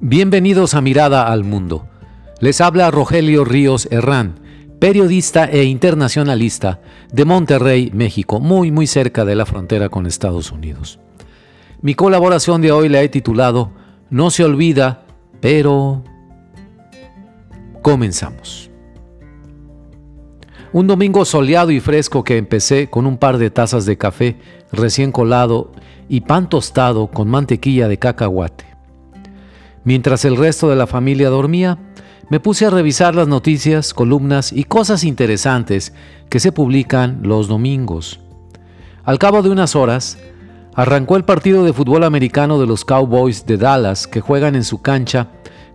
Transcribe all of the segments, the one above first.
Bienvenidos a Mirada al Mundo. Les habla Rogelio Ríos Herrán, periodista e internacionalista de Monterrey, México, muy muy cerca de la frontera con Estados Unidos. Mi colaboración de hoy la he titulado No se olvida, pero... Comenzamos. Un domingo soleado y fresco que empecé con un par de tazas de café recién colado y pan tostado con mantequilla de cacahuate. Mientras el resto de la familia dormía, me puse a revisar las noticias, columnas y cosas interesantes que se publican los domingos. Al cabo de unas horas, arrancó el partido de fútbol americano de los Cowboys de Dallas que juegan en su cancha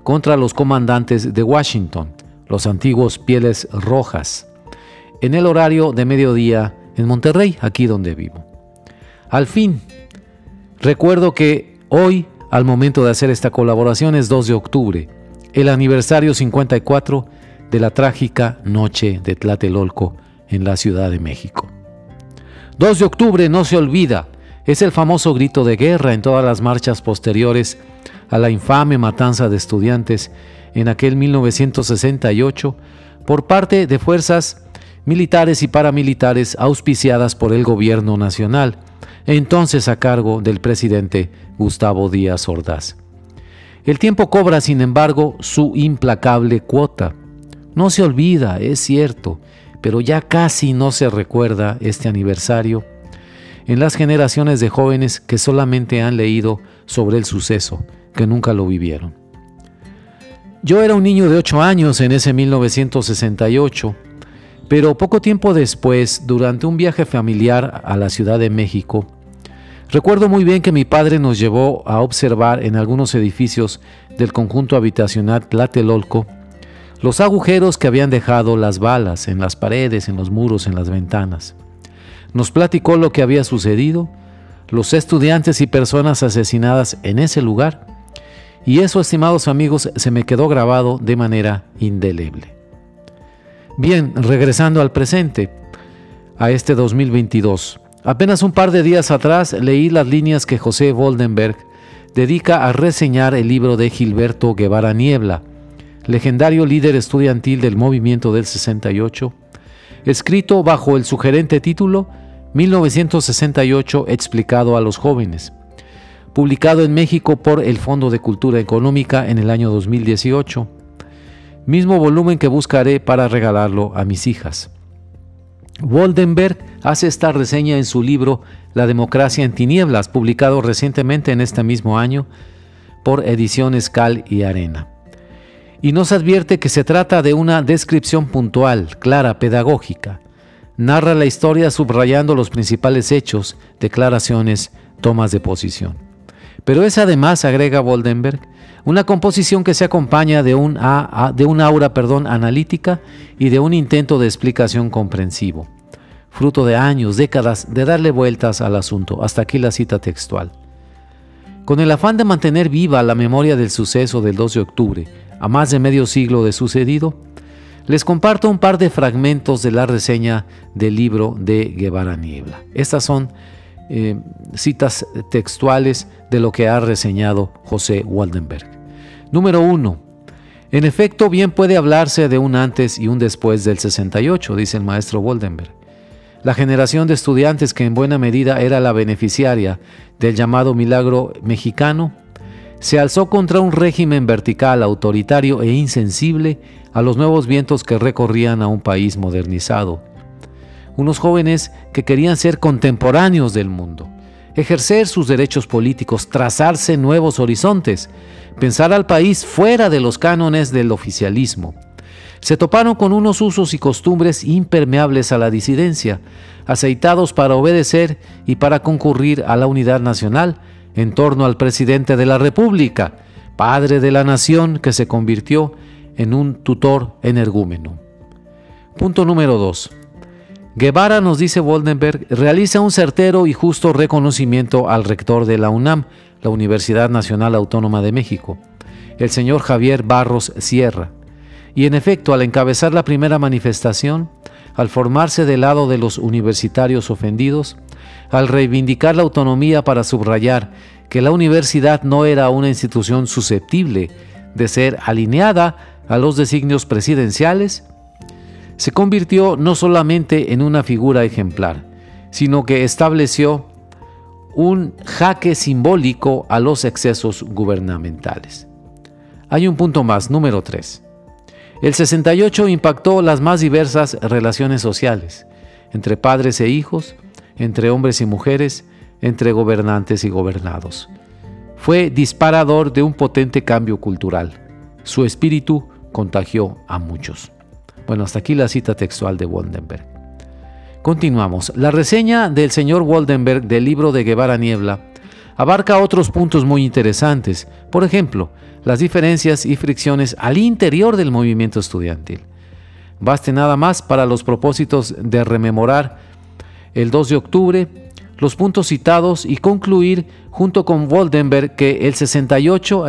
contra los comandantes de Washington, los antiguos Pieles Rojas, en el horario de mediodía en Monterrey, aquí donde vivo. Al fin, recuerdo que hoy al momento de hacer esta colaboración es 2 de octubre, el aniversario 54 de la trágica noche de Tlatelolco en la Ciudad de México. 2 de octubre no se olvida, es el famoso grito de guerra en todas las marchas posteriores a la infame matanza de estudiantes en aquel 1968 por parte de fuerzas militares y paramilitares auspiciadas por el gobierno nacional, entonces a cargo del presidente Gustavo Díaz Ordaz. El tiempo cobra, sin embargo, su implacable cuota. No se olvida, es cierto, pero ya casi no se recuerda este aniversario en las generaciones de jóvenes que solamente han leído sobre el suceso, que nunca lo vivieron. Yo era un niño de 8 años en ese 1968, pero poco tiempo después, durante un viaje familiar a la Ciudad de México, Recuerdo muy bien que mi padre nos llevó a observar en algunos edificios del conjunto habitacional Tlatelolco los agujeros que habían dejado las balas en las paredes, en los muros, en las ventanas. Nos platicó lo que había sucedido, los estudiantes y personas asesinadas en ese lugar, y eso, estimados amigos, se me quedó grabado de manera indeleble. Bien, regresando al presente, a este 2022. Apenas un par de días atrás leí las líneas que José Voldenberg dedica a reseñar el libro de Gilberto Guevara Niebla, legendario líder estudiantil del movimiento del 68, escrito bajo el sugerente título 1968 explicado a los jóvenes, publicado en México por el Fondo de Cultura Económica en el año 2018, mismo volumen que buscaré para regalarlo a mis hijas. Woldenberg hace esta reseña en su libro La democracia en tinieblas, publicado recientemente en este mismo año por Ediciones Cal y Arena. Y nos advierte que se trata de una descripción puntual, clara, pedagógica. Narra la historia subrayando los principales hechos, declaraciones, tomas de posición. Pero es además, agrega Woldenberg, una composición que se acompaña de un, de un aura perdón, analítica y de un intento de explicación comprensivo, fruto de años, décadas de darle vueltas al asunto. Hasta aquí la cita textual. Con el afán de mantener viva la memoria del suceso del 2 de octubre, a más de medio siglo de sucedido, les comparto un par de fragmentos de la reseña del libro de Guevara Niebla. Estas son eh, citas textuales de lo que ha reseñado José Waldenberg. Número 1. En efecto, bien puede hablarse de un antes y un después del 68, dice el maestro Waldenberg. La generación de estudiantes que en buena medida era la beneficiaria del llamado milagro mexicano, se alzó contra un régimen vertical, autoritario e insensible a los nuevos vientos que recorrían a un país modernizado unos jóvenes que querían ser contemporáneos del mundo, ejercer sus derechos políticos, trazarse nuevos horizontes, pensar al país fuera de los cánones del oficialismo. Se toparon con unos usos y costumbres impermeables a la disidencia, aceitados para obedecer y para concurrir a la unidad nacional en torno al presidente de la República, padre de la nación que se convirtió en un tutor energúmeno. Punto número 2. Guevara, nos dice Woldenberg, realiza un certero y justo reconocimiento al rector de la UNAM, la Universidad Nacional Autónoma de México, el señor Javier Barros Sierra. Y en efecto, al encabezar la primera manifestación, al formarse del lado de los universitarios ofendidos, al reivindicar la autonomía para subrayar que la universidad no era una institución susceptible de ser alineada a los designios presidenciales, se convirtió no solamente en una figura ejemplar, sino que estableció un jaque simbólico a los excesos gubernamentales. Hay un punto más, número 3. El 68 impactó las más diversas relaciones sociales, entre padres e hijos, entre hombres y mujeres, entre gobernantes y gobernados. Fue disparador de un potente cambio cultural. Su espíritu contagió a muchos. Bueno, hasta aquí la cita textual de Woldenberg. Continuamos. La reseña del señor Woldenberg del libro de Guevara Niebla abarca otros puntos muy interesantes. Por ejemplo, las diferencias y fricciones al interior del movimiento estudiantil. Baste nada más para los propósitos de rememorar el 2 de octubre los puntos citados y concluir junto con Woldenberg que el 68,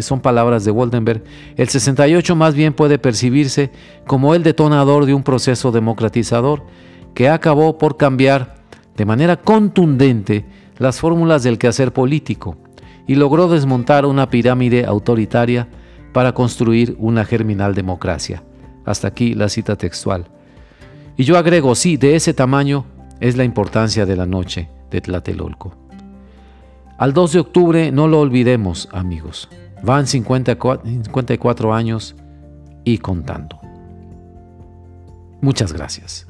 son palabras de Woldenberg, el 68 más bien puede percibirse como el detonador de un proceso democratizador que acabó por cambiar de manera contundente las fórmulas del quehacer político y logró desmontar una pirámide autoritaria para construir una germinal democracia. Hasta aquí la cita textual. Y yo agrego, sí, de ese tamaño es la importancia de la noche de Tlatelolco. Al 2 de octubre no lo olvidemos, amigos. Van 54 años y contando. Muchas gracias.